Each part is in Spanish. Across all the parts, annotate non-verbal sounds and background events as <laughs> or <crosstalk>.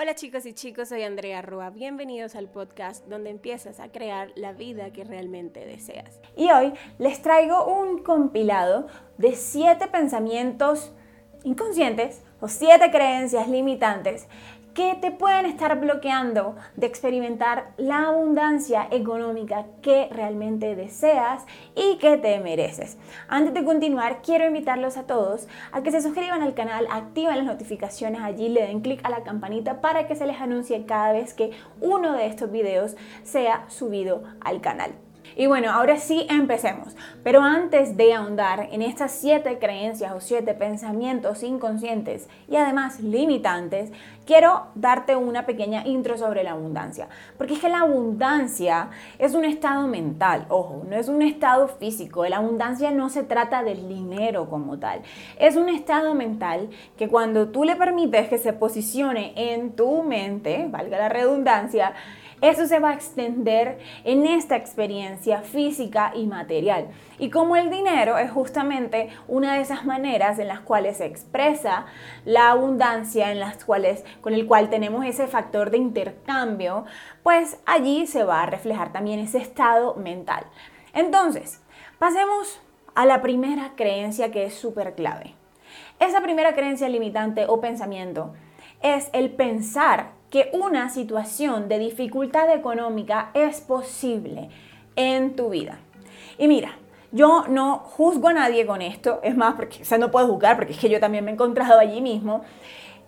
Hola chicos y chicos, soy Andrea Rua. Bienvenidos al podcast donde empiezas a crear la vida que realmente deseas. Y hoy les traigo un compilado de siete pensamientos inconscientes o siete creencias limitantes que te pueden estar bloqueando de experimentar la abundancia económica que realmente deseas y que te mereces. Antes de continuar, quiero invitarlos a todos a que se suscriban al canal, activen las notificaciones allí, le den clic a la campanita para que se les anuncie cada vez que uno de estos videos sea subido al canal. Y bueno, ahora sí empecemos. Pero antes de ahondar en estas siete creencias o siete pensamientos inconscientes y además limitantes, quiero darte una pequeña intro sobre la abundancia. Porque es que la abundancia es un estado mental, ojo, no es un estado físico. La abundancia no se trata del dinero como tal. Es un estado mental que cuando tú le permites que se posicione en tu mente, valga la redundancia, eso se va a extender en esta experiencia física y material. Y como el dinero es justamente una de esas maneras en las cuales se expresa la abundancia, en las cuales con el cual tenemos ese factor de intercambio, pues allí se va a reflejar también ese estado mental. Entonces, pasemos a la primera creencia que es súper clave. Esa primera creencia limitante o pensamiento es el pensar que una situación de dificultad económica es posible en tu vida. Y mira, yo no juzgo a nadie con esto, es más, porque o no puedo juzgar, porque es que yo también me he encontrado allí mismo.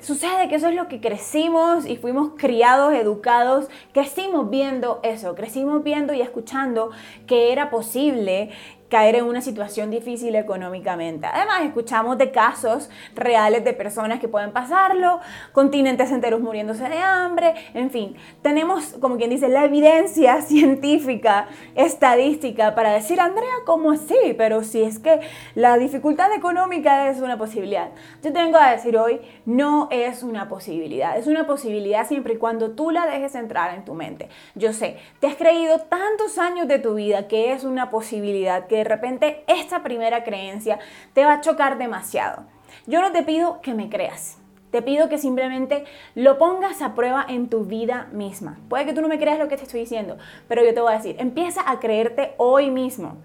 Sucede que eso es lo que crecimos y fuimos criados, educados, crecimos viendo eso, crecimos viendo y escuchando que era posible caer en una situación difícil económicamente. Además, escuchamos de casos reales de personas que pueden pasarlo, continentes enteros muriéndose de hambre, en fin, tenemos, como quien dice, la evidencia <laughs> científica, estadística para decir, Andrea, ¿cómo así? Pero si es que la dificultad económica es una posibilidad. Yo tengo a decir hoy, no es una posibilidad, es una posibilidad siempre y cuando tú la dejes entrar en tu mente. Yo sé, te has creído tantos años de tu vida que es una posibilidad que de repente esta primera creencia te va a chocar demasiado. Yo no te pido que me creas. Te pido que simplemente lo pongas a prueba en tu vida misma. Puede que tú no me creas lo que te estoy diciendo, pero yo te voy a decir, empieza a creerte hoy mismo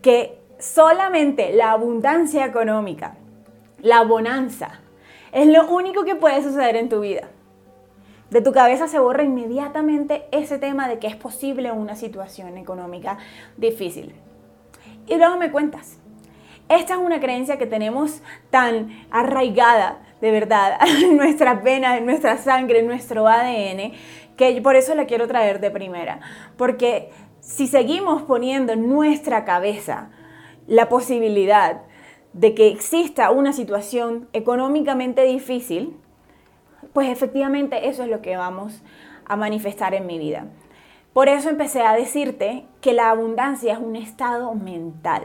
que solamente la abundancia económica, la bonanza, es lo único que puede suceder en tu vida. De tu cabeza se borra inmediatamente ese tema de que es posible una situación económica difícil y luego me cuentas. Esta es una creencia que tenemos tan arraigada, de verdad, <laughs> en nuestra pena, en nuestra sangre, en nuestro ADN, que por eso la quiero traer de primera. Porque si seguimos poniendo en nuestra cabeza la posibilidad de que exista una situación económicamente difícil, pues efectivamente eso es lo que vamos a manifestar en mi vida. Por eso empecé a decirte que la abundancia es un estado mental.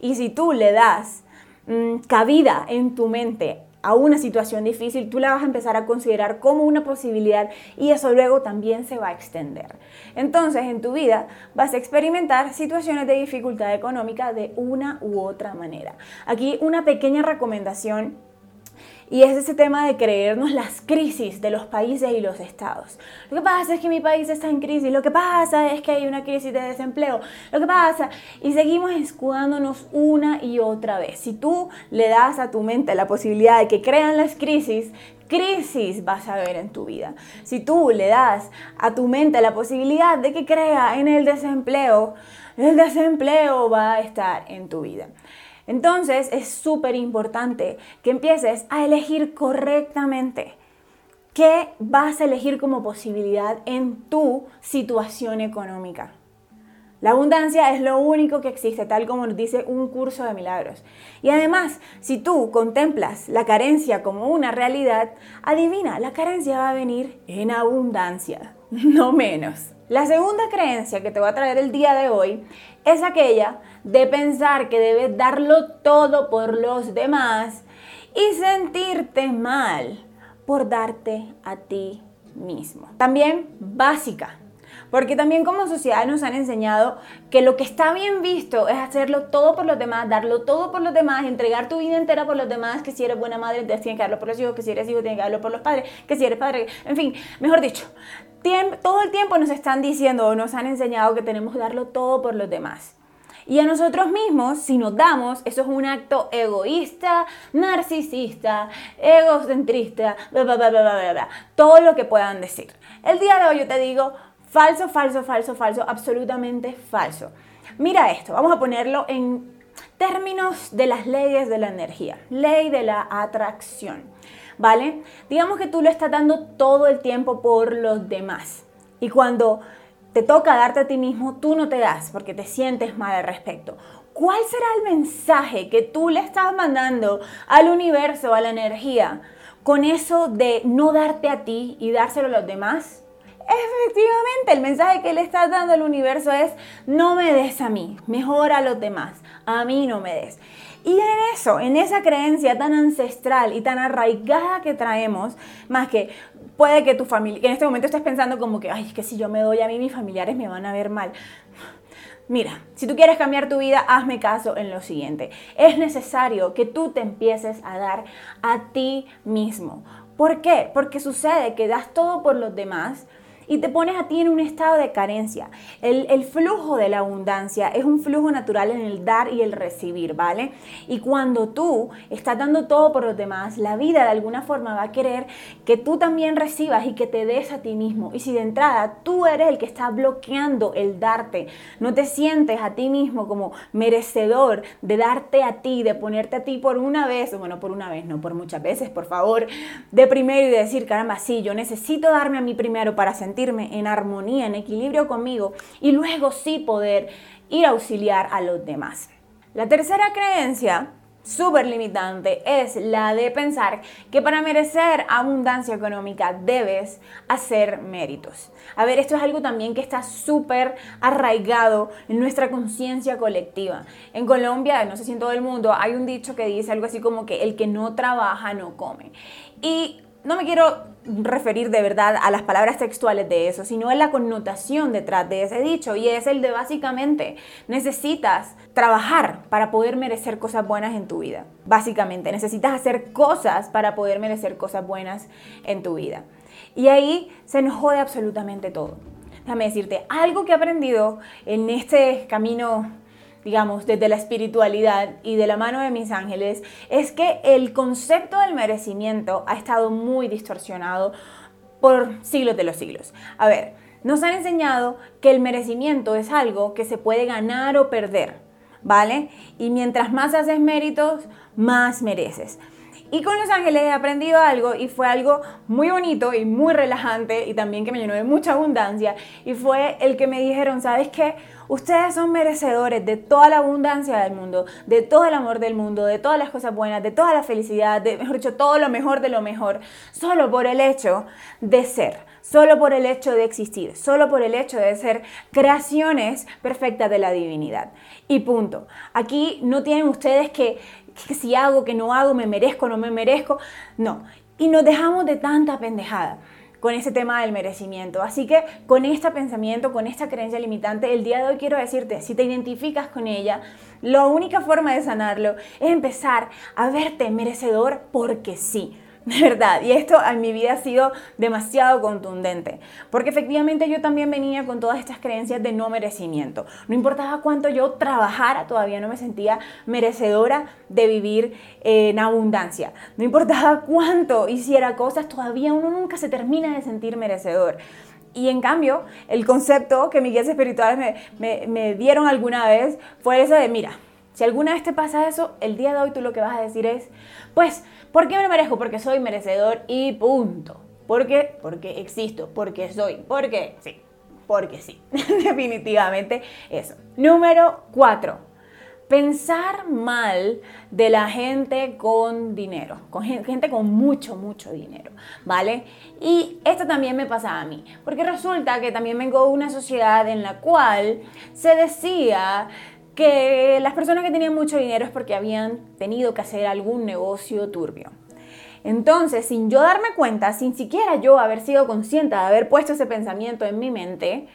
Y si tú le das mm, cabida en tu mente a una situación difícil, tú la vas a empezar a considerar como una posibilidad y eso luego también se va a extender. Entonces, en tu vida vas a experimentar situaciones de dificultad económica de una u otra manera. Aquí una pequeña recomendación y es ese tema de creernos las crisis de los países y los estados. Lo que pasa es que mi país está en crisis, lo que pasa es que hay una crisis de desempleo, lo que pasa, y seguimos escudándonos una y otra vez. Si tú le das a tu mente la posibilidad de que crean las crisis, crisis vas a ver en tu vida. Si tú le das a tu mente la posibilidad de que crea en el desempleo, el desempleo va a estar en tu vida. Entonces es súper importante que empieces a elegir correctamente qué vas a elegir como posibilidad en tu situación económica. La abundancia es lo único que existe, tal como nos dice un curso de milagros. Y además, si tú contemplas la carencia como una realidad, adivina, la carencia va a venir en abundancia, <laughs> no menos. La segunda creencia que te voy a traer el día de hoy es aquella de pensar que debes darlo todo por los demás y sentirte mal por darte a ti mismo. También básica. Porque también como sociedad nos han enseñado que lo que está bien visto es hacerlo todo por los demás, darlo todo por los demás, entregar tu vida entera por los demás, que si eres buena madre, tienes que darlo por los hijos, que si eres hijo, tienes que darlo por los padres, que si eres padre, en fin, mejor dicho, todo el tiempo nos están diciendo o nos han enseñado que tenemos que darlo todo por los demás. Y a nosotros mismos, si nos damos, eso es un acto egoísta, narcisista, egocentrista, bla, bla, bla, bla, bla, bla, todo lo que puedan decir. El día de hoy yo te digo, Falso, falso, falso, falso, absolutamente falso. Mira esto, vamos a ponerlo en términos de las leyes de la energía, ley de la atracción, ¿vale? Digamos que tú lo estás dando todo el tiempo por los demás y cuando te toca darte a ti mismo, tú no te das porque te sientes mal al respecto. ¿Cuál será el mensaje que tú le estás mandando al universo, a la energía, con eso de no darte a ti y dárselo a los demás? Efectivamente, el mensaje que le estás dando al universo es, no me des a mí, mejor a los demás, a mí no me des. Y en eso, en esa creencia tan ancestral y tan arraigada que traemos, más que puede que tu familia, en este momento estés pensando como que, ay, es que si yo me doy a mí, mis familiares me van a ver mal. Mira, si tú quieres cambiar tu vida, hazme caso en lo siguiente. Es necesario que tú te empieces a dar a ti mismo. ¿Por qué? Porque sucede que das todo por los demás, y te pones a ti en un estado de carencia. El, flujo de la abundancia es un flujo natural en el dar y el recibir, ¿vale? Y cuando tú estás dando todo por los demás, la vida de alguna forma va a querer que tú también recibas y que te des a ti mismo. Y si de entrada tú eres el que está bloqueando el darte, no te sientes a ti mismo como merecedor de darte a ti, de ponerte a ti por una vez, bueno, por una vez, no por muchas veces, por favor, de primero y de decir, caramba, sí, yo necesito darme a mí primero para sentir sentirme en armonía, en equilibrio conmigo y luego sí poder ir a auxiliar a los demás. La tercera creencia súper limitante es la de pensar que para merecer abundancia económica debes hacer méritos. A ver, esto es algo también que está súper arraigado en nuestra conciencia colectiva. En Colombia, no sé si en todo el mundo, hay un dicho que dice algo así como que el que no trabaja no come. Y no me quiero referir de verdad a las palabras textuales de eso, sino a la connotación detrás de ese dicho y es el de básicamente necesitas trabajar para poder merecer cosas buenas en tu vida. Básicamente, necesitas hacer cosas para poder merecer cosas buenas en tu vida. Y ahí se nos jode absolutamente todo. Déjame decirte, algo que he aprendido en este camino digamos, desde la espiritualidad y de la mano de mis ángeles, es que el concepto del merecimiento ha estado muy distorsionado por siglos de los siglos. A ver, nos han enseñado que el merecimiento es algo que se puede ganar o perder, ¿vale? Y mientras más haces méritos, más mereces. Y con Los Ángeles he aprendido algo y fue algo muy bonito y muy relajante y también que me llenó de mucha abundancia. Y fue el que me dijeron, ¿sabes qué? Ustedes son merecedores de toda la abundancia del mundo, de todo el amor del mundo, de todas las cosas buenas, de toda la felicidad, de, dicho, todo lo mejor de lo mejor, solo por el hecho de ser, solo por el hecho de existir, solo por el hecho de ser creaciones perfectas de la divinidad. Y punto. Aquí no tienen ustedes que, que si hago, que no hago, me merezco, no me merezco. No. Y nos dejamos de tanta pendejada con ese tema del merecimiento. Así que con este pensamiento, con esta creencia limitante, el día de hoy quiero decirte, si te identificas con ella, la única forma de sanarlo es empezar a verte merecedor porque sí <laughs> de verdad. Y esto en mi vida ha sido demasiado contundente, porque efectivamente yo también venía con todas estas creencias de no merecimiento. No importaba cuánto yo trabajara, todavía no me sentía merecedora de vivir en abundancia. No importaba cuánto hiciera cosas, todavía uno nunca se termina de sentir merecedor. Y en cambio, el concepto que mis guías espirituales me, me, me dieron alguna vez fue eso de, mira, si alguna vez te pasa eso, el día de hoy tú lo que vas a decir es, pues, ¿por qué me merezco? Porque soy merecedor y punto. ¿Por qué? Porque existo, porque soy, porque sí, porque sí. <laughs> Definitivamente eso. Número cuatro pensar mal de la gente con dinero, con gente con mucho, mucho dinero, ¿vale? Y esto también me pasa a mí, porque resulta que también vengo de una sociedad en la cual se decía que las personas que tenían mucho dinero es porque habían tenido que hacer algún negocio turbio. Entonces, sin yo darme cuenta, sin siquiera yo haber sido consciente de haber puesto ese pensamiento en mi mente,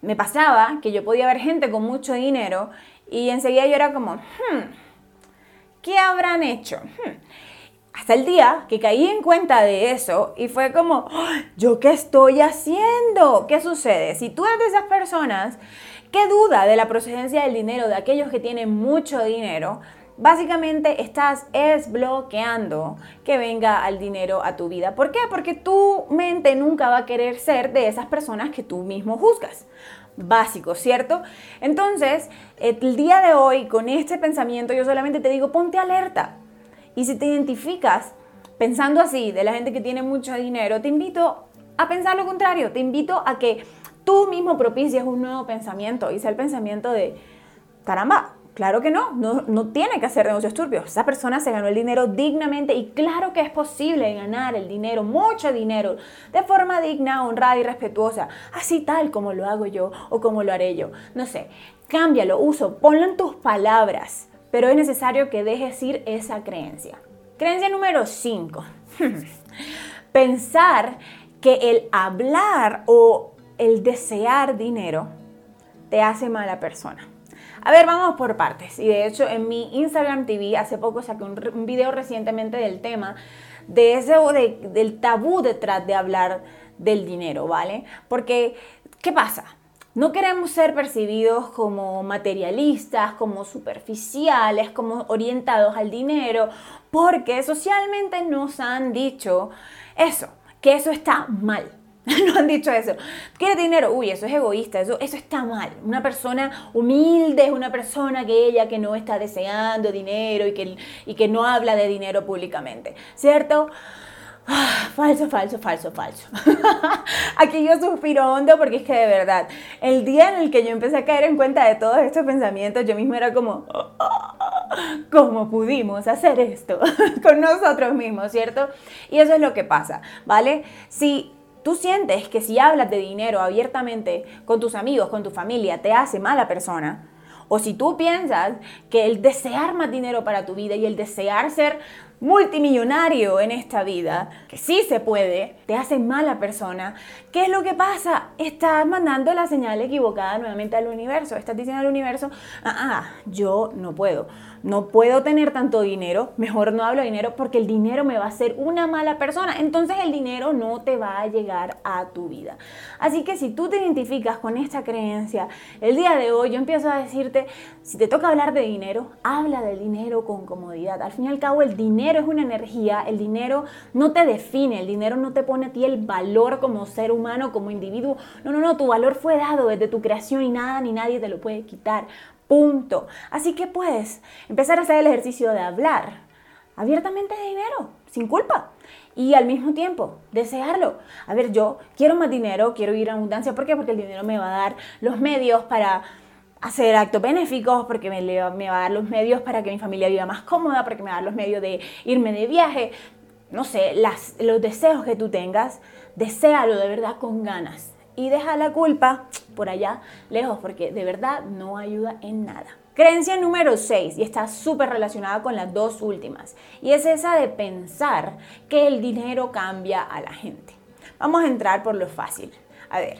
me pasaba que yo podía ver gente con mucho dinero y enseguida yo era como, hmm, ¿qué habrán hecho? Hmm. Hasta el día que caí en cuenta de eso y fue como, ¿yo qué estoy haciendo? ¿Qué sucede? Si tú eres de esas personas que duda de la procedencia del dinero de aquellos que tienen mucho dinero, básicamente estás es bloqueando que venga al dinero a tu vida. ¿Por qué? Porque tu mente nunca va a querer ser de esas personas que tú mismo juzgas. Básico, ¿cierto? Entonces, el día de hoy, con este pensamiento, yo solamente te digo, ponte alerta. Y si te identificas pensando así de la gente que tiene mucho dinero, te invito a pensar lo contrario, te invito a que tú mismo propicies un nuevo pensamiento y sea el pensamiento de, caramba, Claro que no, no, tiene que hacer negocios turbios. Esa persona se ganó el dinero dignamente y claro que es posible ganar el dinero, mucho dinero, de forma digna, honrada y respetuosa, así tal como lo hago yo o como lo haré yo. No sé, cámbialo, uso, ponlo en tus palabras, pero es necesario que dejes ir esa creencia. Creencia número 5. <laughs> Pensar que el hablar o el desear dinero te hace mala persona. A ver, vamos por partes. Y de hecho, en mi Instagram TV hace poco saqué un, video recientemente del tema de ese de, del tabú detrás de hablar del dinero, ¿vale? Porque, ¿qué pasa? No queremos ser percibidos como materialistas, como superficiales, como orientados al dinero, porque socialmente nos han dicho eso, que eso está mal. <laughs> no han dicho eso. ¿Quiere dinero? Uy, eso es egoísta, eso, eso está mal. Una persona humilde es una persona que ella que no está deseando dinero y que, y que no habla de dinero públicamente, ¿cierto? <sighs> Falso, falso, falso, falso. <laughs> Aquí yo suspiro hondo porque es que de verdad, el día en el que yo empecé a caer en cuenta de todos estos pensamientos, yo mismo era como, <laughs> ¿cómo pudimos hacer esto <laughs> con nosotros mismos, cierto? Y eso es lo que pasa, ¿vale? Si tú sientes que si hablas de dinero abiertamente con tus amigos, con tu familia, te hace mala persona, o si tú piensas que el desear más dinero para tu vida y el desear ser multimillonario en esta vida, que sí se puede, te hace mala persona, ¿qué es lo que pasa? Estás mandando la señal equivocada nuevamente al universo. Estás diciendo al universo, ah, ah, yo no puedo no puedo tener tanto dinero, mejor no hablo de dinero porque el dinero me va a hacer una mala persona. Entonces el dinero no te va a llegar a tu vida. Así que si tú te identificas con esta creencia, el día de hoy yo empiezo a decirte, si te toca hablar de dinero, habla del dinero con comodidad. Al fin y al cabo el dinero es una energía, el dinero no te define, el dinero no te pone a ti el valor como ser humano, como individuo. No, no, no, tu valor fue dado desde tu creación y nada ni nadie te lo puede quitar. Punto. Así que puedes empezar a hacer el ejercicio de hablar abiertamente de dinero, sin culpa. Y al mismo tiempo, desearlo. A ver, yo quiero más dinero, quiero ir a abundancia. ¿Por qué? Porque el dinero me va a dar los medios para hacer actos benéficos, porque me, va a dar los medios para que mi familia viva más cómoda, porque me va a dar los medios de irme de viaje. No sé, las, los deseos que tú tengas, deséalo de verdad con ganas. Y deja la culpa por allá lejos, porque de verdad no ayuda en nada. Creencia número 6, y está súper relacionada con las dos últimas, y es esa de pensar que el dinero cambia a la gente. Vamos a entrar por lo fácil. A ver,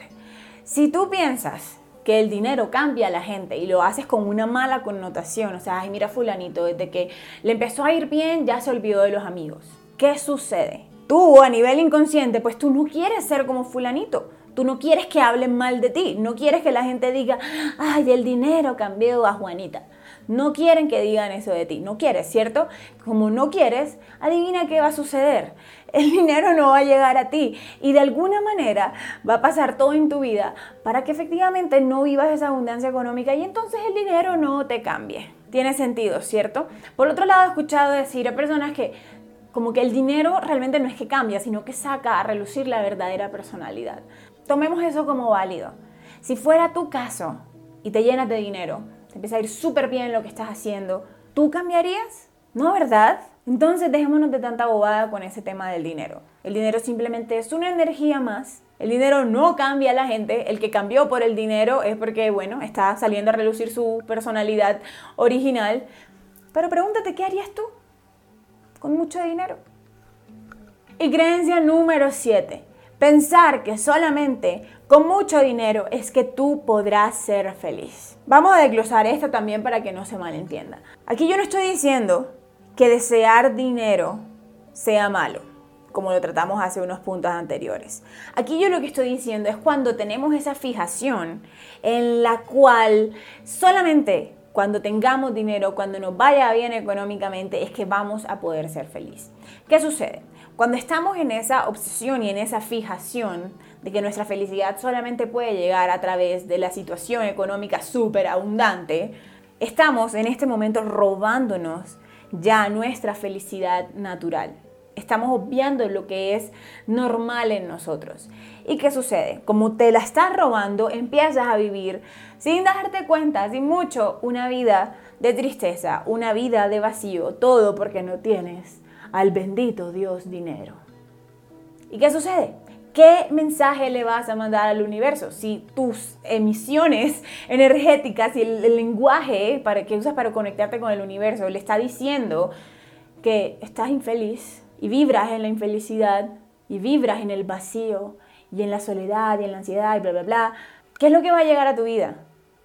si tú piensas que el dinero cambia a la gente y lo haces con una mala connotación, o sea, ay, mira fulanito, desde que le empezó a ir bien ya se olvidó de los amigos. ¿Qué sucede? Tú a nivel inconsciente, pues tú no quieres ser como fulanito. Tú no quieres que hablen mal de ti, no quieres que la gente diga, ay, el dinero cambió a Juanita. No quieren que digan eso de ti, no quieres, ¿cierto? Como no quieres, adivina qué va a suceder. <laughs> El dinero no va a llegar a ti y de alguna manera va a pasar todo en tu vida para que efectivamente no vivas esa abundancia económica y entonces el dinero no te cambie. Tiene sentido, ¿cierto? Por otro lado, he escuchado decir a personas que como que el dinero realmente no es que cambia, sino que saca a relucir la verdadera personalidad. Tomemos eso como válido. Si fuera tu caso y te llenas de dinero, te empieza a ir súper bien lo que estás haciendo, ¿tú cambiarías? ¿No, verdad? Entonces dejémonos de tanta bobada con ese tema del dinero. El dinero simplemente es una energía más. El dinero no cambia a la gente. El que cambió por el dinero es porque, bueno, está saliendo a relucir su personalidad original. Pero pregúntate, ¿qué harías tú con mucho dinero? Y creencia número 7. Pensar que solamente con mucho dinero es que tú podrás ser feliz. Vamos a desglosar esto también para que no se malentienda. Aquí yo no estoy diciendo que desear dinero sea malo, como lo tratamos hace unos puntos anteriores. Aquí yo lo que estoy diciendo es cuando tenemos esa fijación en la cual solamente cuando tengamos dinero, cuando nos vaya bien económicamente, es que vamos a poder ser feliz. ¿Qué sucede? Cuando estamos en esa obsesión y en esa fijación de que nuestra felicidad solamente puede llegar a través de la situación económica súper abundante, estamos en este momento robándonos ya nuestra felicidad natural. Estamos obviando lo que es normal en nosotros. ¿Y qué sucede? Como te la estás robando, empiezas a vivir sin darte cuenta, sin mucho, una vida de tristeza, una vida de vacío, todo porque no tienes al bendito Dios dinero. ¿Y qué sucede? ¿Qué mensaje le vas a mandar al universo? Si tus emisiones energéticas y el, lenguaje para, que usas para conectarte con el universo le está diciendo que estás infeliz y vibras en la infelicidad y vibras en el vacío y en la soledad y en la ansiedad y bla, bla, bla, ¿qué es lo que va a llegar a tu vida?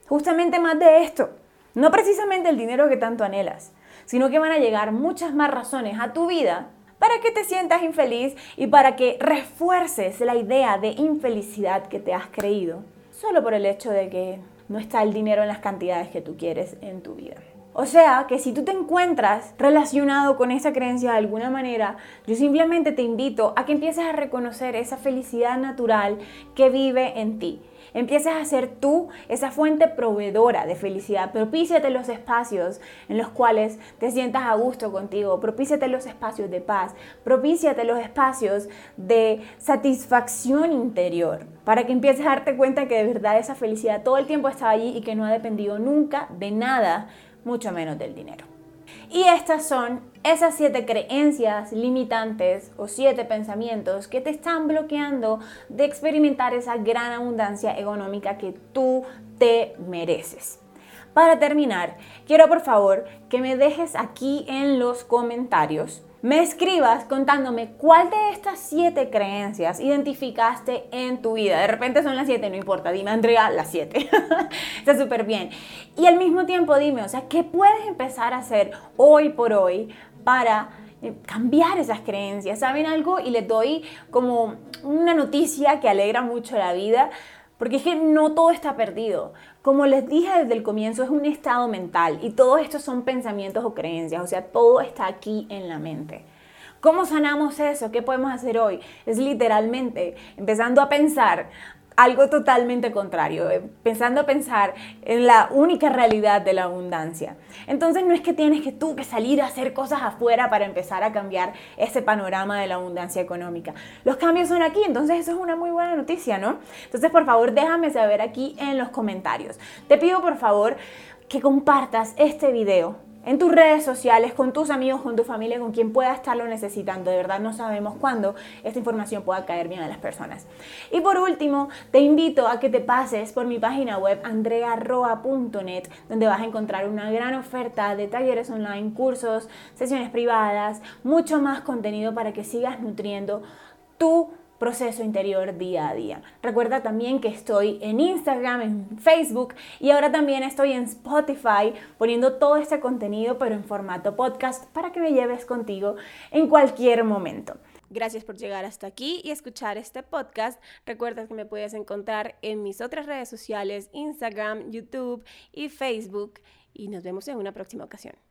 Justamente más de esto. No precisamente el dinero que tanto anhelas, sino que van a llegar muchas más razones a tu vida para que te sientas infeliz y para que refuerces la idea de infelicidad que te has creído, solo por el hecho de que no está el dinero en las cantidades que tú quieres en tu vida. O sea que si tú te encuentras relacionado con esa creencia de alguna manera, yo simplemente te invito a que empieces a reconocer esa felicidad natural que vive en ti Empieces a ser tú esa fuente proveedora de felicidad. Propíciate los espacios en los cuales te sientas a gusto contigo. Propíciate los espacios de paz. Propíciate los espacios de satisfacción interior. Para que empieces a darte cuenta que de verdad esa felicidad todo el tiempo estaba allí y que no ha dependido nunca de nada, mucho menos del dinero. Y estas son esas siete creencias limitantes o siete pensamientos que te están bloqueando de experimentar esa gran abundancia económica que tú te mereces. Para terminar, quiero por favor que me dejes aquí en los comentarios me escribas contándome cuál de estas siete creencias identificaste en tu vida. De repente son las siete, no importa, dime Andrea, las siete. <laughs> Está súper bien. Y al mismo tiempo dime, o sea, ¿qué puedes empezar a hacer hoy por hoy para eh, cambiar esas creencias? ¿Saben algo? Y les doy como una noticia que alegra mucho la vida. Porque es que no todo está perdido. Como les dije desde el comienzo, es un estado mental y todo esto son pensamientos o creencias, o sea, todo está aquí en la mente. ¿Cómo sanamos eso? ¿Qué podemos hacer hoy? Es literalmente empezando a pensar algo totalmente contrario, eh, pensando a pensar en la única realidad de la abundancia. Entonces no es que tienes que tú que salir a hacer cosas afuera para empezar a cambiar ese panorama de la abundancia económica. Los cambios son aquí, entonces eso es una muy buena noticia, ¿no? Entonces por favor déjame saber aquí en los comentarios. Te pido por favor que compartas este video en tus redes sociales, con tus amigos, con tu familia, con quien pueda estarlo necesitando. De verdad no sabemos cuándo esta información pueda caer bien a las personas. Y por último, te invito a que te pases por mi página web andrearroa.net, donde vas a encontrar una gran oferta de talleres online, cursos, sesiones privadas, mucho más contenido para que sigas nutriendo tu proceso interior día a día. Recuerda también que estoy en Instagram, en Facebook y ahora también estoy en Spotify poniendo todo este contenido pero en formato podcast para que me lleves contigo en cualquier momento. Gracias por llegar hasta aquí y escuchar este podcast. Recuerda que me puedes encontrar en mis otras redes sociales, Instagram, YouTube y Facebook. Y nos vemos en una próxima ocasión.